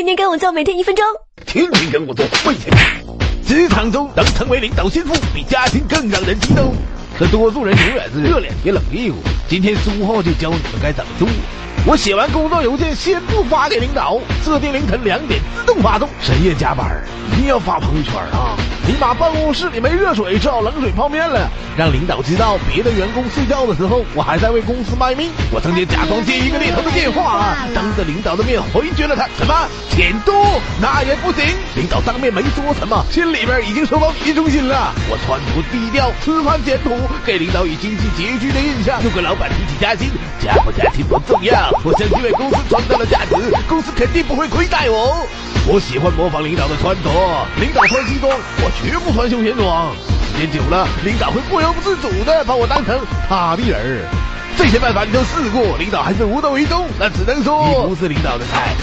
天天跟我做，每天一分钟。天天跟我做，每天。职场中能成为领导心腹，比家庭更让人激动。可多数人永远是热脸贴冷屁股。今天苏浩就教你们该怎么做。我写完工作邮件，先不发给领导，设定凌晨两点自动发送。深夜加班，一定要发朋友圈啊！尼玛，办公室里没热水，只好冷水泡面了，让领导知道别的员工睡觉的时候，我还在为公司卖命。我曾经假装接一个猎头的电话啊，当着领导的面回绝了他。什么？钱多？那也不行。领导当面没说什么，心里边已经受到语气中心了。我穿着低调，吃饭简朴，给领导以经济拮据的印象。又给老板提起加薪，加不加薪不重要。我相信为公司创造了价值，公司肯定不会亏待我。我喜欢模仿领导的穿着，领导穿西装，我绝不穿休闲装。时间久了，领导会不由不自主的把我当成他的人。这些办法你都试过，领导还是无动于衷，那只能说你不是领导的菜。